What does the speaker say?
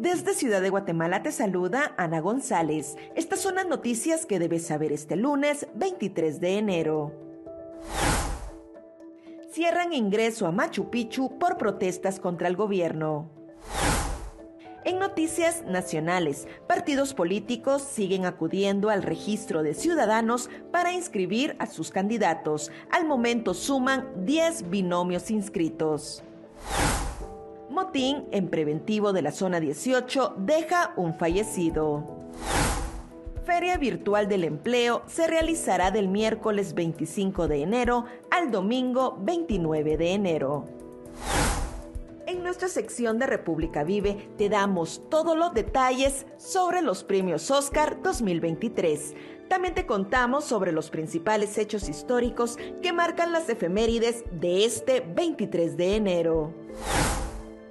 Desde Ciudad de Guatemala te saluda Ana González. Estas son las noticias que debes saber este lunes 23 de enero. Cierran ingreso a Machu Picchu por protestas contra el gobierno. En noticias nacionales, partidos políticos siguen acudiendo al registro de ciudadanos para inscribir a sus candidatos. Al momento suman 10 binomios inscritos. Motín en preventivo de la zona 18 deja un fallecido. Feria Virtual del Empleo se realizará del miércoles 25 de enero al domingo 29 de enero. En nuestra sección de República Vive te damos todos los detalles sobre los premios Oscar 2023. También te contamos sobre los principales hechos históricos que marcan las efemérides de este 23 de enero.